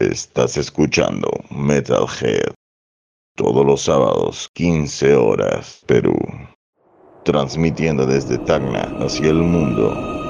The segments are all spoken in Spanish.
Estás escuchando Metalhead. Todos los sábados, 15 horas, Perú. Transmitiendo desde Tacna hacia el mundo.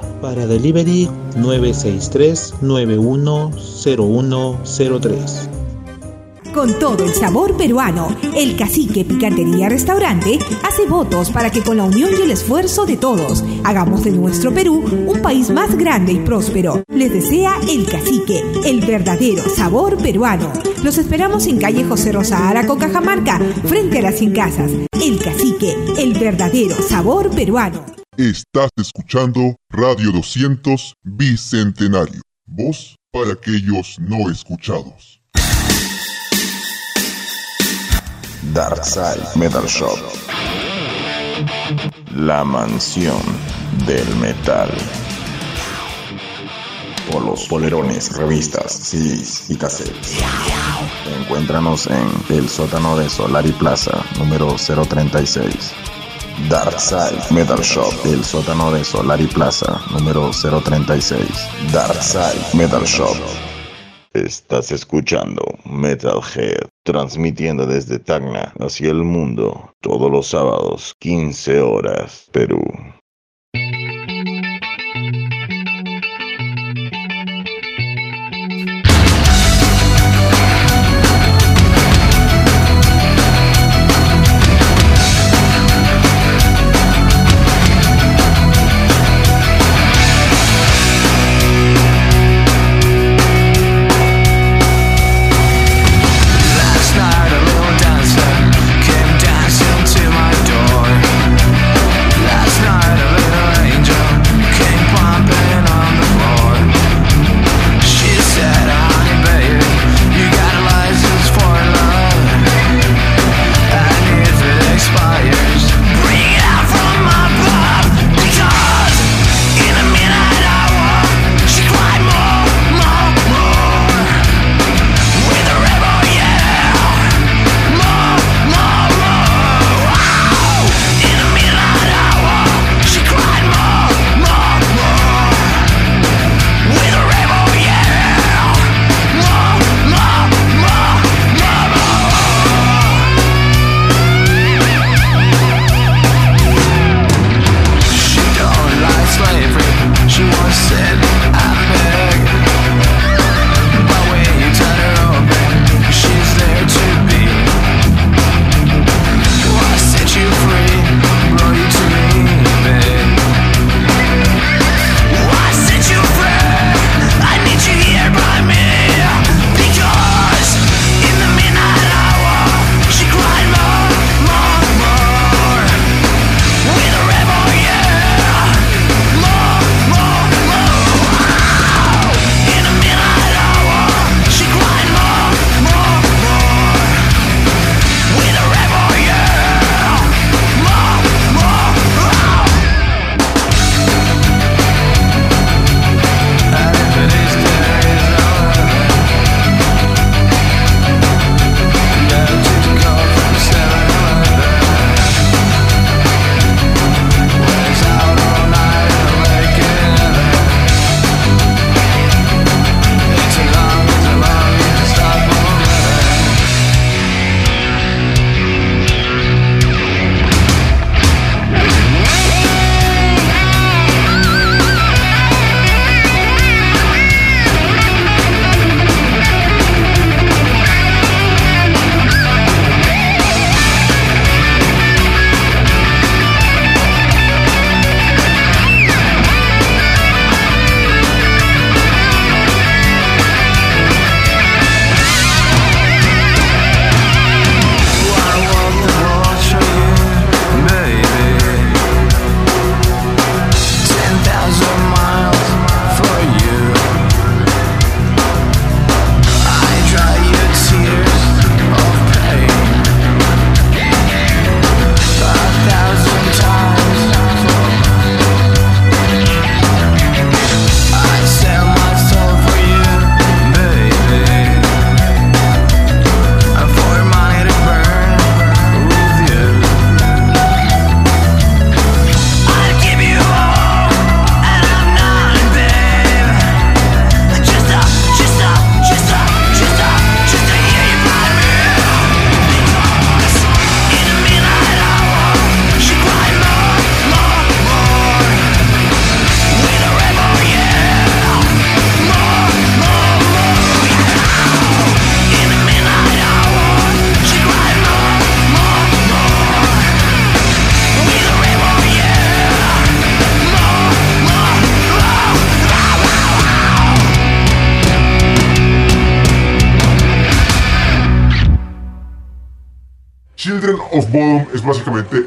Para delivery 963-910103. Con todo el sabor peruano, el Cacique Picantería Restaurante hace votos para que con la unión y el esfuerzo de todos hagamos de nuestro Perú un país más grande y próspero. Les desea el Cacique, el verdadero sabor peruano. Los esperamos en calle José Rosa Araco, Cajamarca, frente a las 100 casas. El Cacique, el verdadero sabor peruano. Estás escuchando Radio 200 Bicentenario. Voz para aquellos no escuchados. Darkside Metal Shop. La mansión del metal. Polos, polerones, revistas, CDs y cassettes. Encuéntranos en el sótano de Solari Plaza, número 036. Darkside Metal Shop, el sótano de Solari Plaza, número 036. Darkside Metal Shop. Estás escuchando Metalhead, transmitiendo desde Tacna hacia el mundo, todos los sábados, 15 horas, Perú.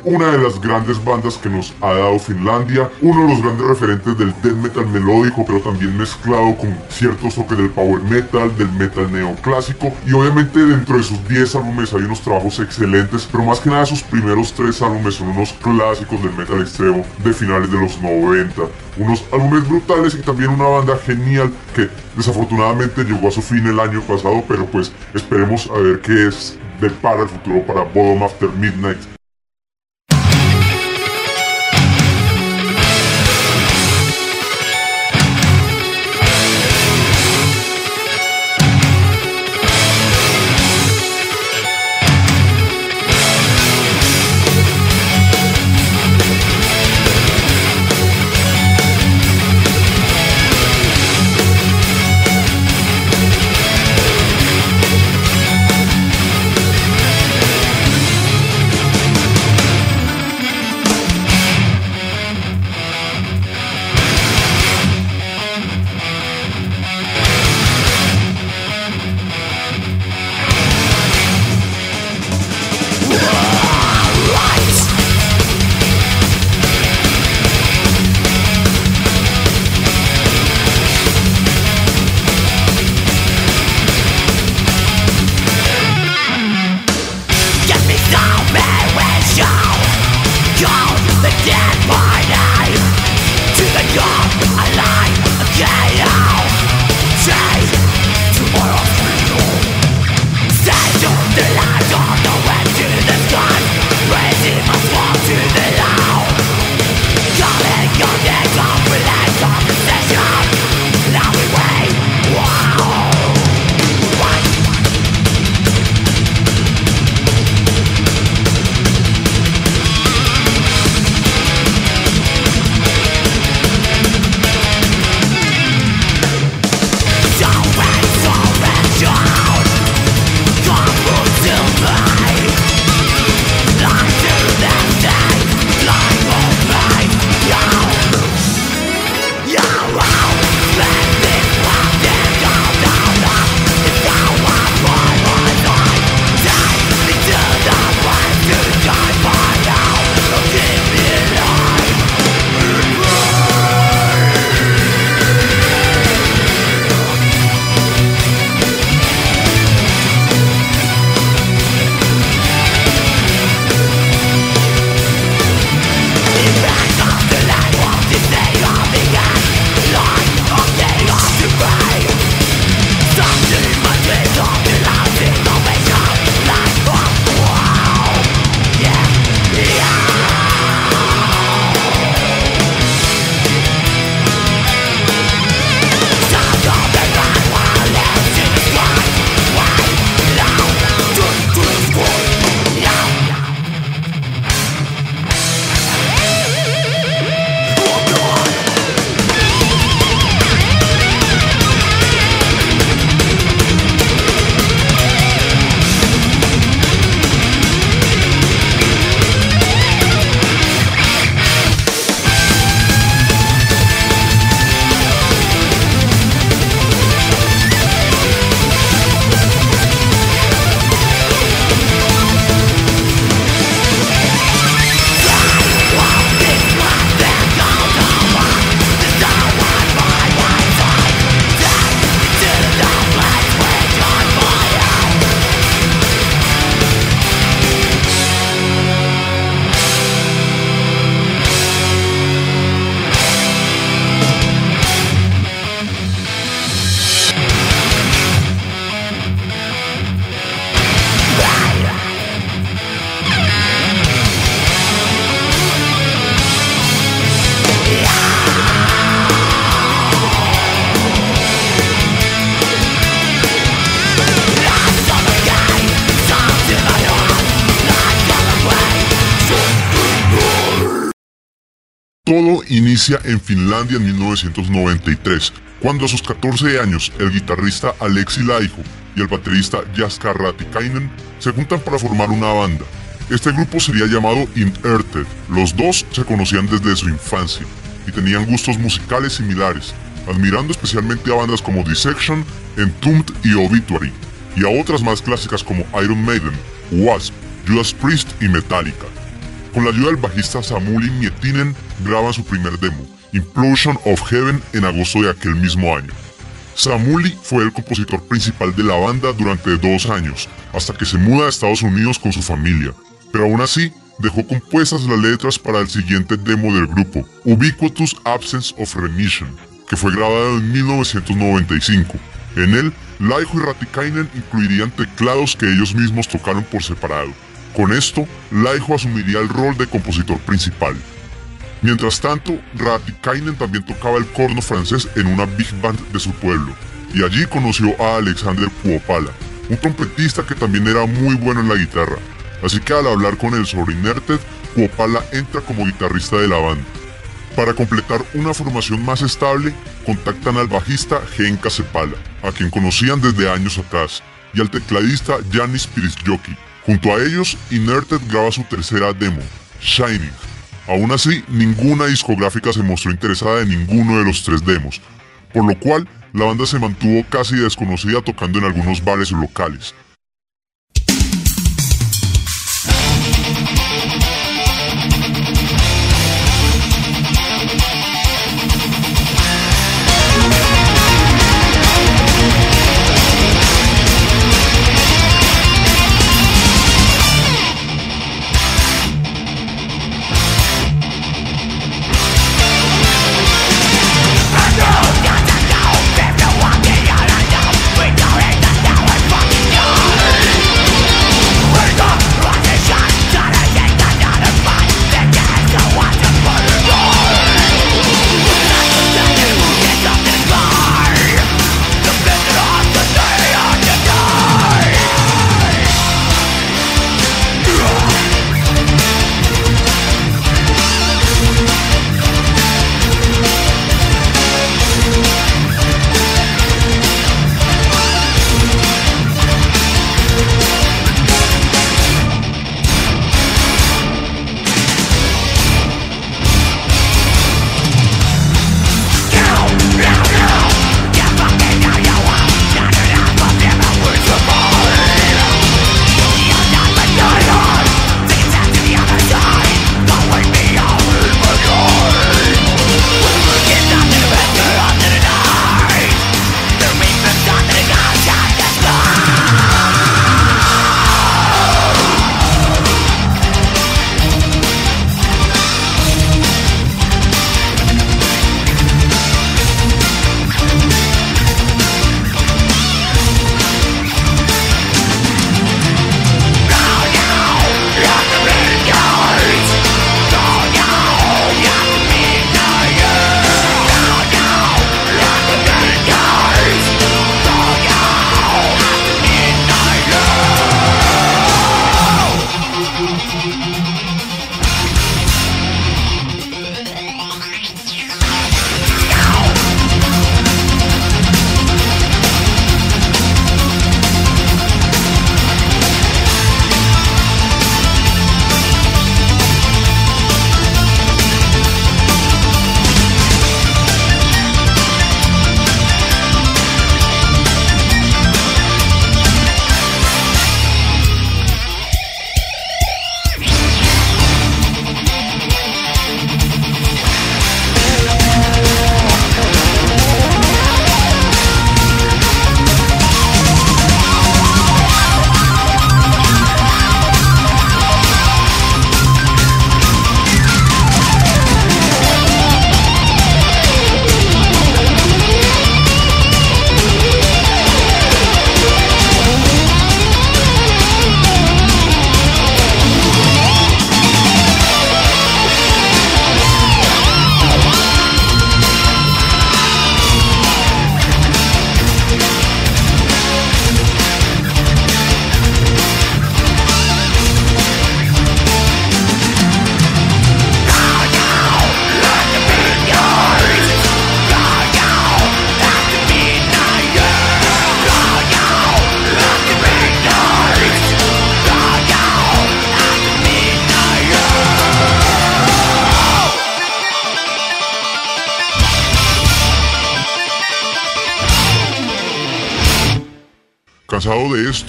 Una de las grandes bandas que nos ha dado Finlandia, uno de los grandes referentes del death metal melódico, pero también mezclado con ciertos toques del power metal, del metal neoclásico, y obviamente dentro de sus 10 álbumes hay unos trabajos excelentes, pero más que nada sus primeros 3 álbumes son unos clásicos del metal extremo de finales de los 90, unos álbumes brutales y también una banda genial que desafortunadamente llegó a su fin el año pasado, pero pues esperemos a ver qué es para el futuro para Bottom After Midnight en Finlandia en 1993, cuando a sus 14 años el guitarrista Alexi Laiho y el baterista Jaska Ratikainen se juntan para formar una banda. Este grupo sería llamado Inerted. Los dos se conocían desde su infancia y tenían gustos musicales similares, admirando especialmente a bandas como Dissection, Entombed y Obituary, y a otras más clásicas como Iron Maiden, Wasp, Judas Priest y Metallica. Con la ayuda del bajista Samuli Mietinen graban su primer demo, Implosion of Heaven, en agosto de aquel mismo año. Samuli fue el compositor principal de la banda durante dos años, hasta que se muda a Estados Unidos con su familia, pero aún así dejó compuestas las letras para el siguiente demo del grupo, Ubiquitous Absence of Remission, que fue grabado en 1995. En él, Laiho y Ratikainen incluirían teclados que ellos mismos tocaron por separado. Con esto, Laiho asumiría el rol de compositor principal. Mientras tanto, Ratikainen también tocaba el corno francés en una big band de su pueblo, y allí conoció a Alexander Kuopala, un trompetista que también era muy bueno en la guitarra. Así que al hablar con él sobre Inerted, Kuopala entra como guitarrista de la banda. Para completar una formación más estable, contactan al bajista Genka Sepala, a quien conocían desde años atrás, y al tecladista Janis Pirisjoki. Junto a ellos, Inerted graba su tercera demo, Shining, Aún así, ninguna discográfica se mostró interesada en ninguno de los tres demos, por lo cual la banda se mantuvo casi desconocida tocando en algunos bares locales,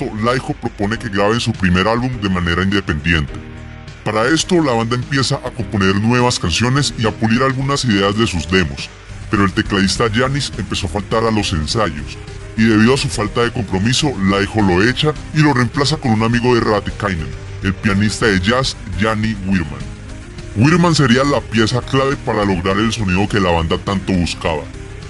esto, Laiho propone que graben su primer álbum de manera independiente. Para esto, la banda empieza a componer nuevas canciones y a pulir algunas ideas de sus demos, pero el tecladista Janis empezó a faltar a los ensayos, y debido a su falta de compromiso, Laiho lo echa y lo reemplaza con un amigo de Ratikainen, el pianista de jazz Janny Wirman. Wirman sería la pieza clave para lograr el sonido que la banda tanto buscaba.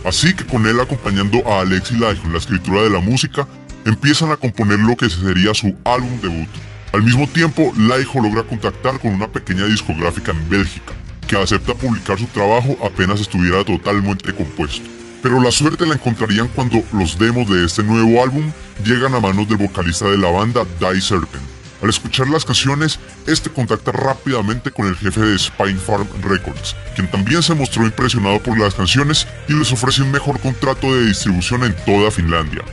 Así que con él acompañando a Alexi Laiho en la escritura de la música, empiezan a componer lo que sería su álbum debut. Al mismo tiempo, Laiho logra contactar con una pequeña discográfica en Bélgica, que acepta publicar su trabajo apenas estuviera totalmente compuesto. Pero la suerte la encontrarían cuando los demos de este nuevo álbum llegan a manos del vocalista de la banda, Die Serpent. Al escuchar las canciones, este contacta rápidamente con el jefe de Spine Farm Records, quien también se mostró impresionado por las canciones y les ofrece un mejor contrato de distribución en toda Finlandia.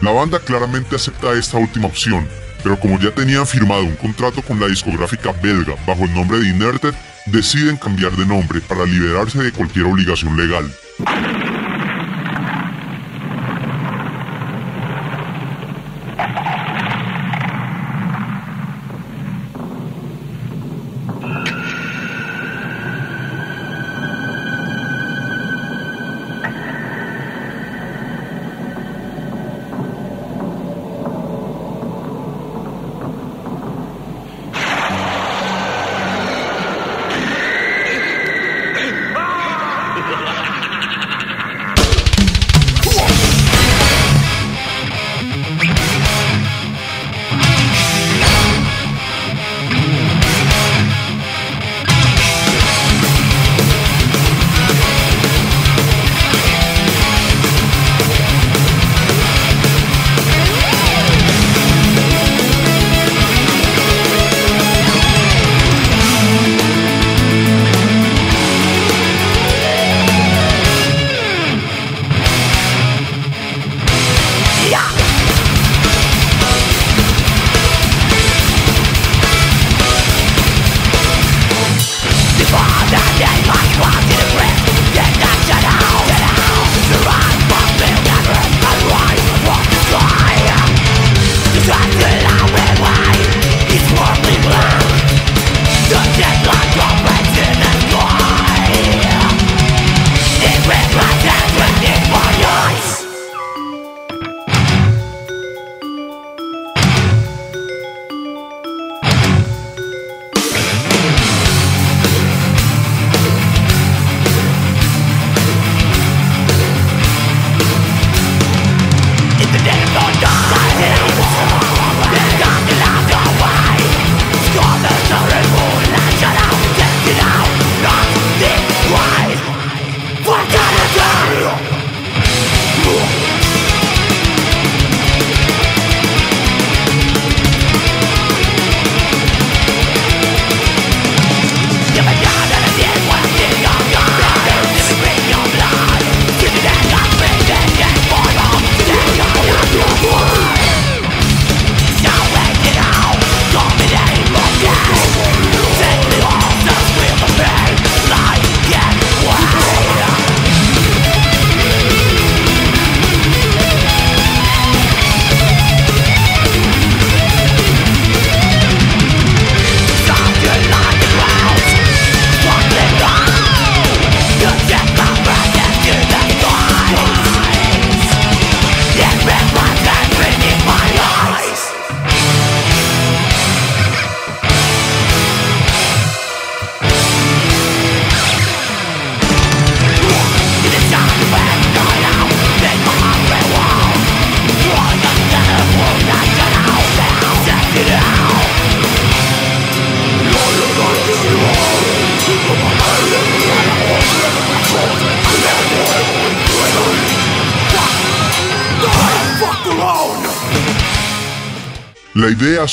La banda claramente acepta esta última opción, pero como ya tenían firmado un contrato con la discográfica belga bajo el nombre de Inerted, deciden cambiar de nombre para liberarse de cualquier obligación legal.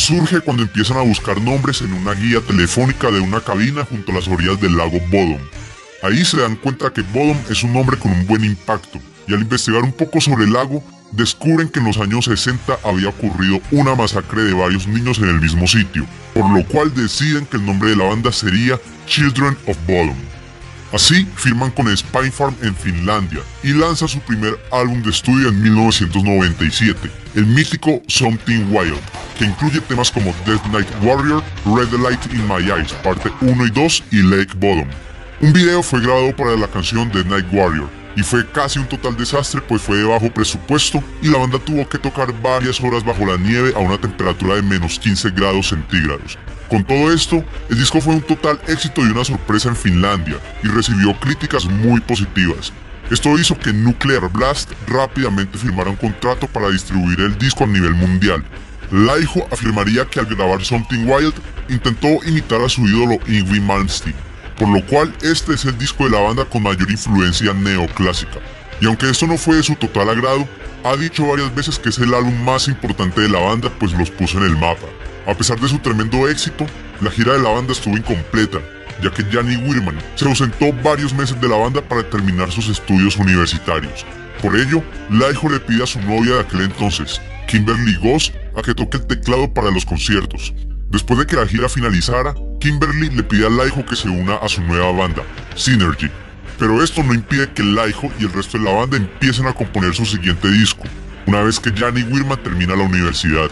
Surge cuando empiezan a buscar nombres en una guía telefónica de una cabina junto a las orillas del lago Bodom. Ahí se dan cuenta que Bodom es un nombre con un buen impacto, y al investigar un poco sobre el lago, descubren que en los años 60 había ocurrido una masacre de varios niños en el mismo sitio, por lo cual deciden que el nombre de la banda sería Children of Bodom. Así firman con Spinefarm en Finlandia y lanza su primer álbum de estudio en 1997, el mítico Something Wild, que incluye temas como Death Night Warrior, Red Light in My Eyes, parte 1 y 2 y Lake Bottom. Un video fue grabado para la canción The Night Warrior y fue casi un total desastre pues fue de bajo presupuesto y la banda tuvo que tocar varias horas bajo la nieve a una temperatura de menos 15 grados centígrados. Con todo esto, el disco fue un total éxito y una sorpresa en Finlandia y recibió críticas muy positivas. Esto hizo que Nuclear Blast rápidamente firmara un contrato para distribuir el disco a nivel mundial. Laiho afirmaría que al grabar Something Wild intentó imitar a su ídolo Yngwie Malmsteen, por lo cual este es el disco de la banda con mayor influencia neoclásica. Y aunque esto no fue de su total agrado, ha dicho varias veces que es el álbum más importante de la banda pues los puso en el mapa. A pesar de su tremendo éxito, la gira de la banda estuvo incompleta, ya que Janny Wirman se ausentó varios meses de la banda para terminar sus estudios universitarios. Por ello, Laiho le pide a su novia de aquel entonces, Kimberly Goss, a que toque el teclado para los conciertos. Después de que la gira finalizara, Kimberly le pide a Laiho que se una a su nueva banda, Synergy. Pero esto no impide que Laiho y el resto de la banda empiecen a componer su siguiente disco, una vez que Janny Wirman termina la universidad.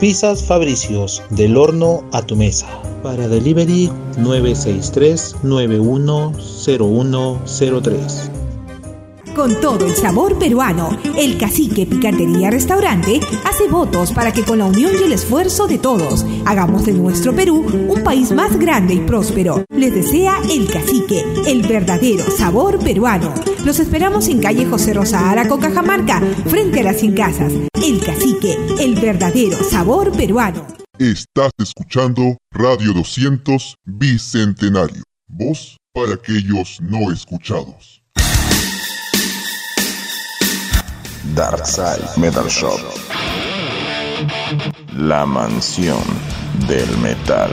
Pizzas Fabricios, del horno a tu mesa. Para delivery 963 910103 con todo el sabor peruano. El Cacique Picantería Restaurante hace votos para que con la unión y el esfuerzo de todos hagamos de nuestro Perú un país más grande y próspero. Les desea el Cacique, el verdadero sabor peruano. Los esperamos en calle José Rosa Araco, Cajamarca, frente a las 100 casas. El Cacique, el verdadero sabor peruano. Estás escuchando Radio 200 Bicentenario. Voz para aquellos no escuchados. Darkside Metal Shop. La mansión del metal.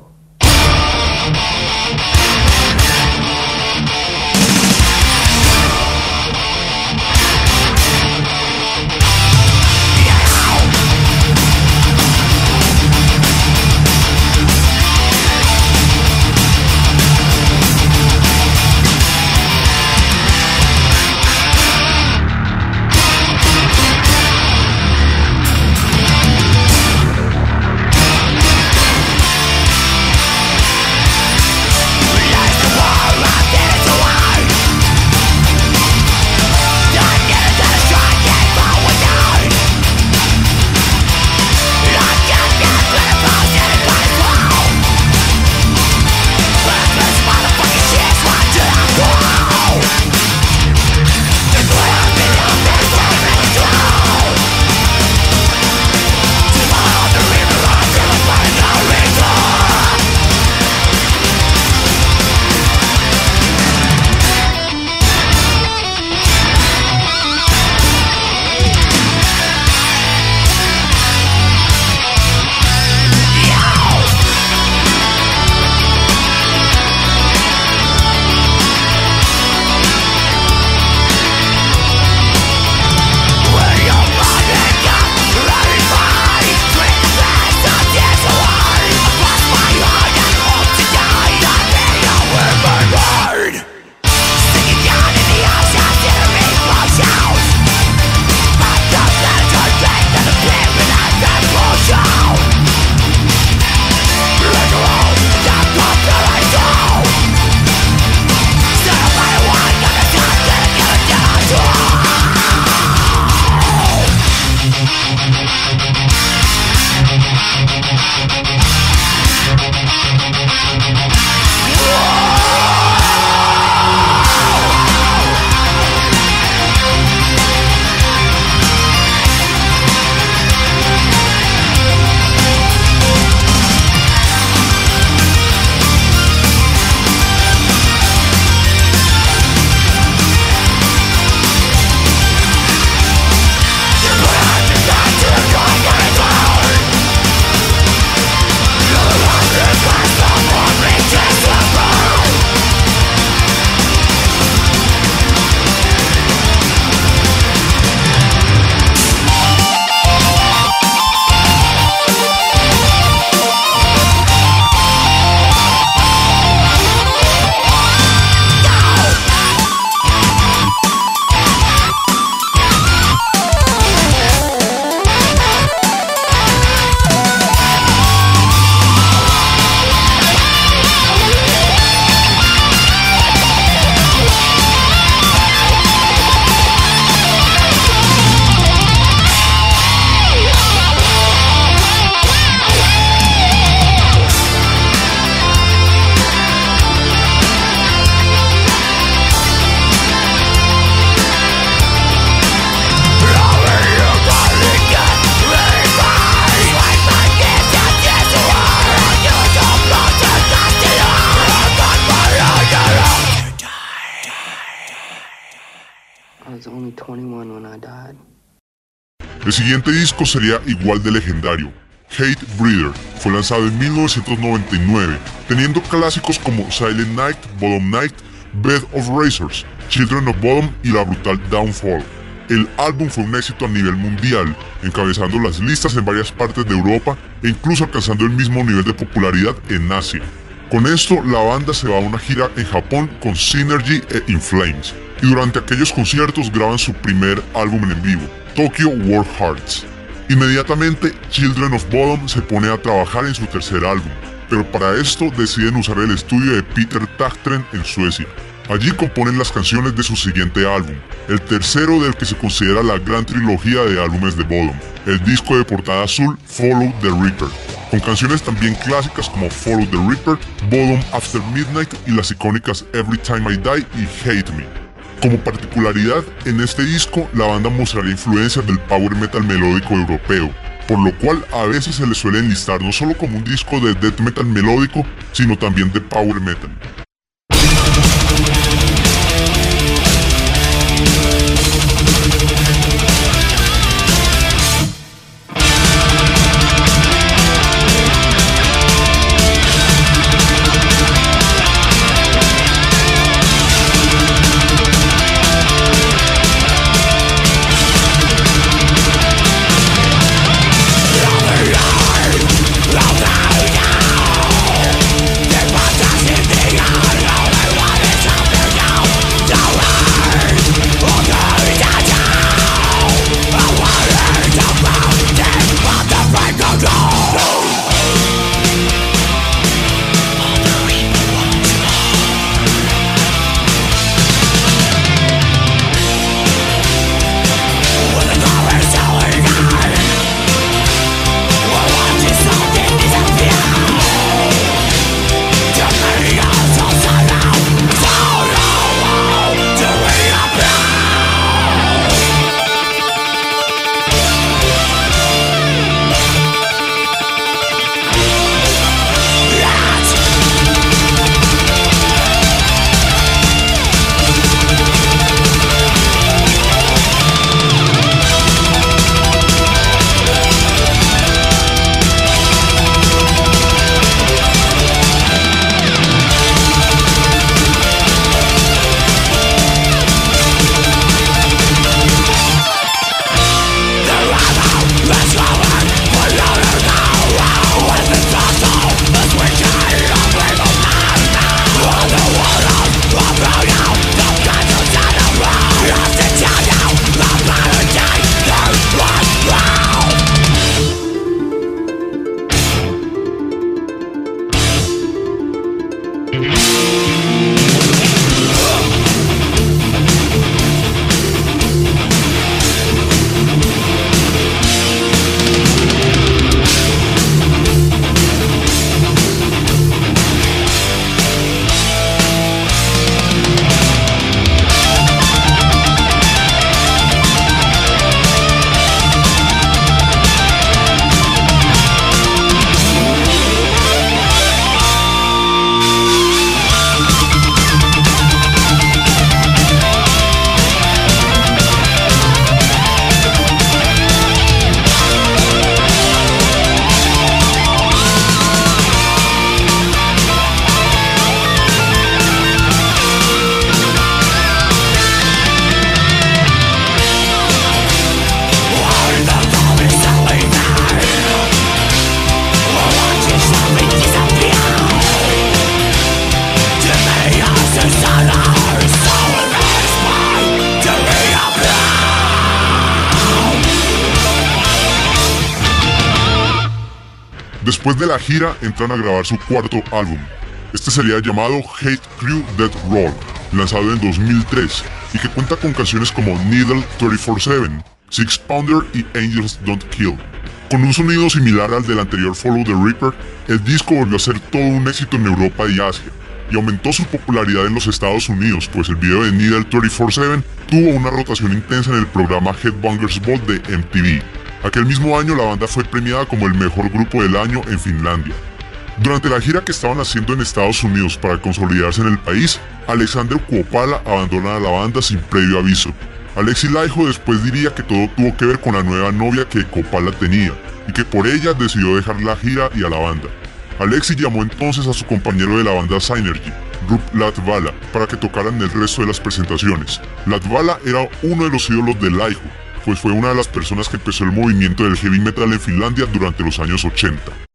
siguiente disco sería igual de legendario, Hate Breeder, fue lanzado en 1999, teniendo clásicos como Silent Night, Bottom Night, Bed of Razors, Children of Bottom y la brutal Downfall. El álbum fue un éxito a nivel mundial, encabezando las listas en varias partes de Europa e incluso alcanzando el mismo nivel de popularidad en Asia. Con esto, la banda se va a una gira en Japón con Synergy e In Flames, y durante aquellos conciertos graban su primer álbum en vivo, Tokyo War Hearts. Inmediatamente, Children of Bottom se pone a trabajar en su tercer álbum, pero para esto deciden usar el estudio de Peter Tagtren en Suecia. Allí componen las canciones de su siguiente álbum, el tercero del que se considera la gran trilogía de álbumes de Bottom, el disco de portada azul Follow the Reaper, con canciones también clásicas como Follow the Reaper, Bottom After Midnight y las icónicas Every Time I Die y Hate Me. Como particularidad, en este disco la banda mostraría influencias del power metal melódico europeo, por lo cual a veces se le suele enlistar no solo como un disco de death metal melódico, sino también de power metal. La gira entran a grabar su cuarto álbum. Este sería llamado Hate Crew Dead Roll, lanzado en 2003 y que cuenta con canciones como Needle 24-7, Six Pounder y Angels Don't Kill. Con un sonido similar al del anterior Follow the Reaper, el disco volvió a ser todo un éxito en Europa y Asia, y aumentó su popularidad en los Estados Unidos, pues el video de Needle 24-7 tuvo una rotación intensa en el programa Headbangers Ball de MTV. Aquel mismo año la banda fue premiada como el mejor grupo del año en Finlandia. Durante la gira que estaban haciendo en Estados Unidos para consolidarse en el país, Alexander Kuopala abandona a la banda sin previo aviso. Alexi Laiho después diría que todo tuvo que ver con la nueva novia que Copala tenía y que por ella decidió dejar la gira y a la banda. Alexi llamó entonces a su compañero de la banda Synergy, Rup Latvala, para que tocaran el resto de las presentaciones. Latvala era uno de los ídolos de Laiho, pues fue una de las personas que empezó el movimiento del heavy metal en Finlandia durante los años 80.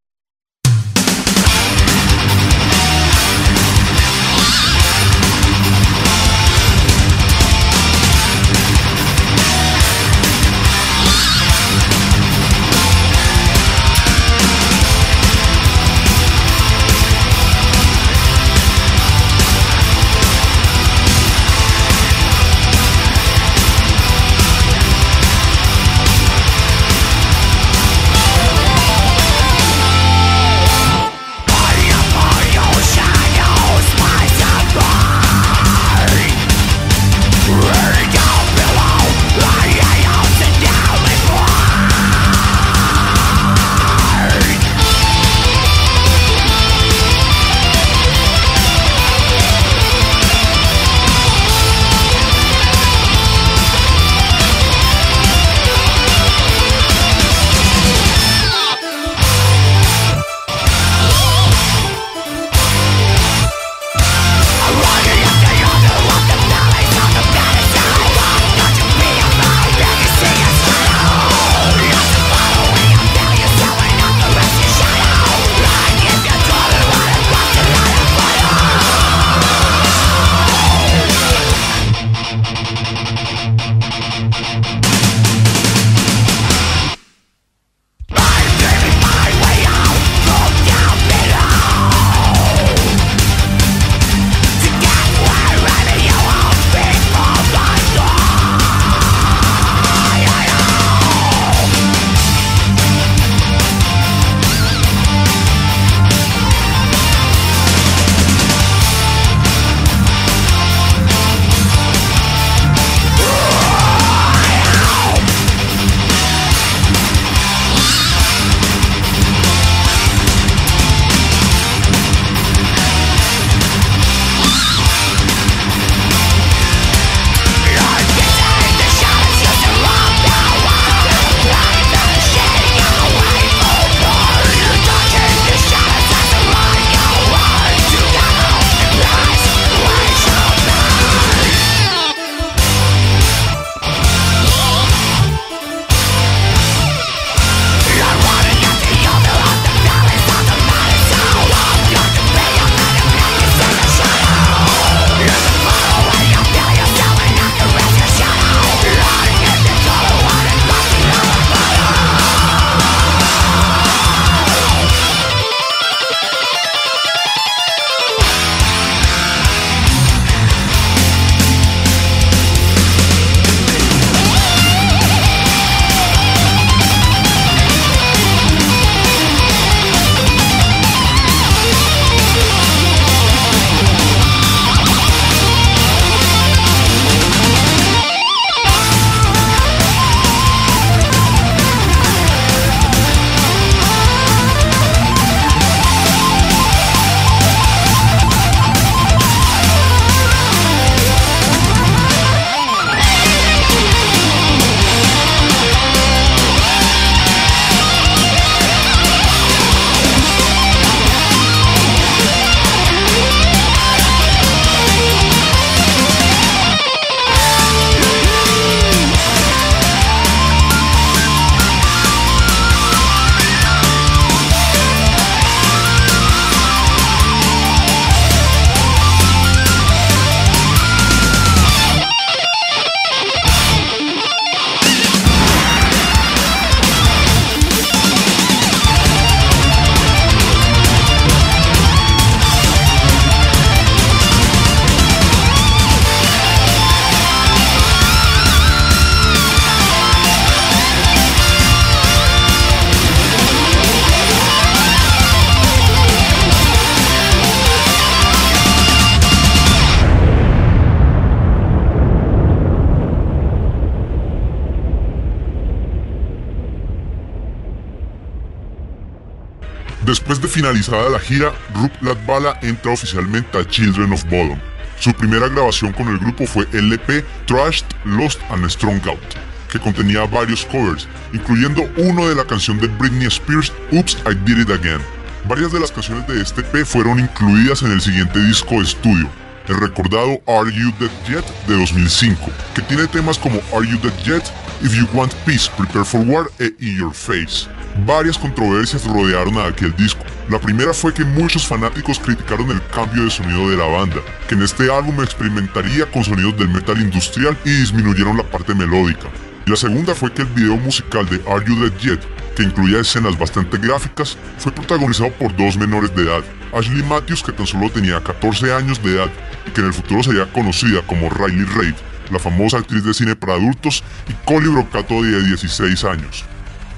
Finalizada la gira, Rup Latvala entra oficialmente a Children of Bodom. Su primera grabación con el grupo fue LP Trashed, Lost and Strong Out, que contenía varios covers, incluyendo uno de la canción de Britney Spears, Oops, I Did It Again. Varias de las canciones de este EP fueron incluidas en el siguiente disco de estudio, el recordado Are You Dead Yet de 2005, que tiene temas como Are You Dead Yet, If You Want Peace, Prepare for War e In Your Face. Varias controversias rodearon a aquel disco. La primera fue que muchos fanáticos criticaron el cambio de sonido de la banda, que en este álbum experimentaría con sonidos del metal industrial y disminuyeron la parte melódica. Y la segunda fue que el video musical de Are You Dead Yet, que incluía escenas bastante gráficas, fue protagonizado por dos menores de edad, Ashley Matthews que tan solo tenía 14 años de edad y que en el futuro sería conocida como Riley Reid, la famosa actriz de cine para adultos, y Collie Brocato de 16 años.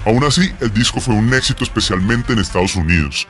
Aún así, el disco fue un éxito especialmente en Estados Unidos.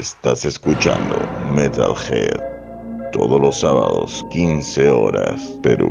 Estás escuchando Metalhead todos los sábados, 15 horas, Perú.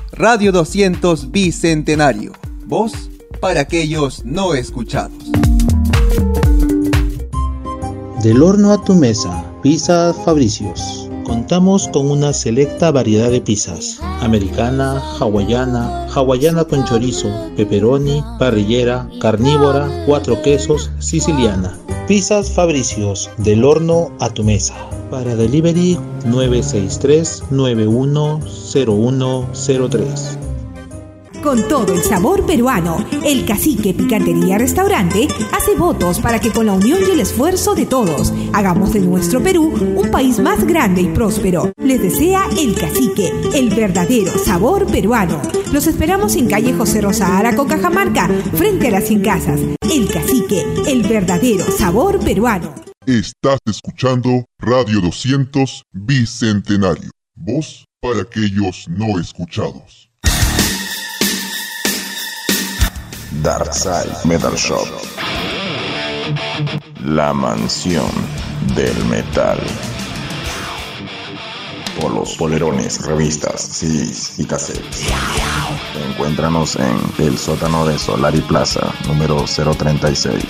Radio 200 Bicentenario. Voz para aquellos no escuchados. Del horno a tu mesa, Pizza Fabricios. Contamos con una selecta variedad de pizzas. Americana, hawaiana, hawaiana con chorizo, pepperoni, parrillera, carnívora, cuatro quesos, siciliana. Pizzas Fabricios, del horno a tu mesa. Para delivery 963 910103. Con todo el sabor peruano, el Cacique Picantería Restaurante hace votos para que con la unión y el esfuerzo de todos hagamos de nuestro Perú un país más grande y próspero. Les desea el Cacique, el verdadero sabor peruano. Los esperamos en calle José Rosa Araco, Cajamarca, frente a las 100 casas. El Cacique, el verdadero sabor peruano. Estás escuchando Radio 200 Bicentenario. Voz para aquellos no escuchados. Darkside Metal Shop. La mansión del metal. Polos, polerones, revistas, CDs y cassettes. Encuéntranos en el sótano de Solari Plaza, número 036.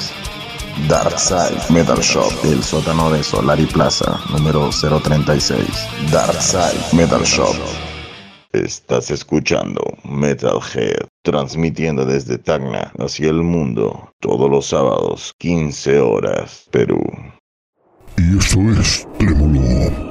Darkside Metal Shop, el sótano de Solari Plaza, número 036. Darkside Metal Shop. Estás escuchando Metalhead, transmitiendo desde Tacna hacia el mundo, todos los sábados, 15 horas, Perú. Y eso es Trémolo.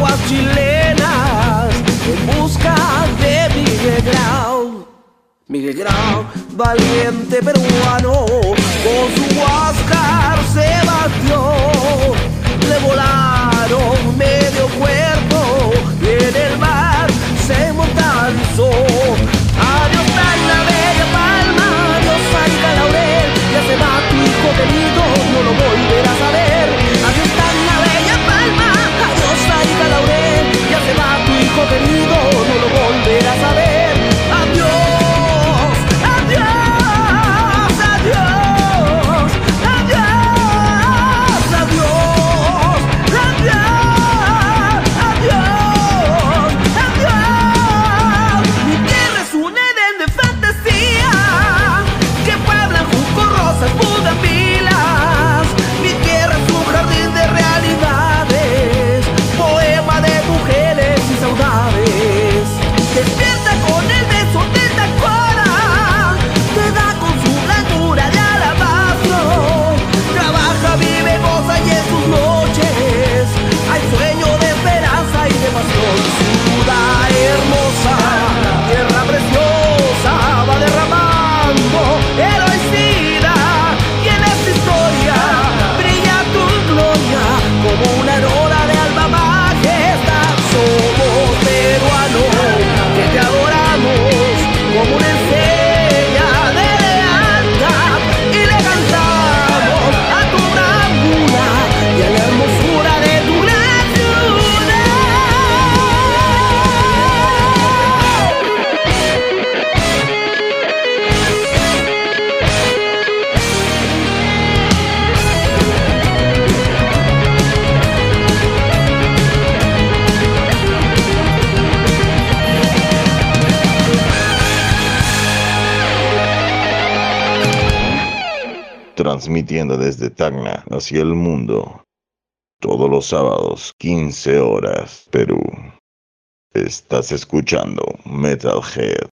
Aguas chilenas en busca de Miguel Grau. Miguel Grau, valiente peruano, con su Huáscar se batió, le volaron medio cuerpo y en el mar se mortalizó. Adiós la bella palma, adiós Laurel, ya se va tu hijo querido, no lo volverás a ver. Hacia el mundo, todos los sábados, 15 horas, Perú. Estás escuchando Metalhead.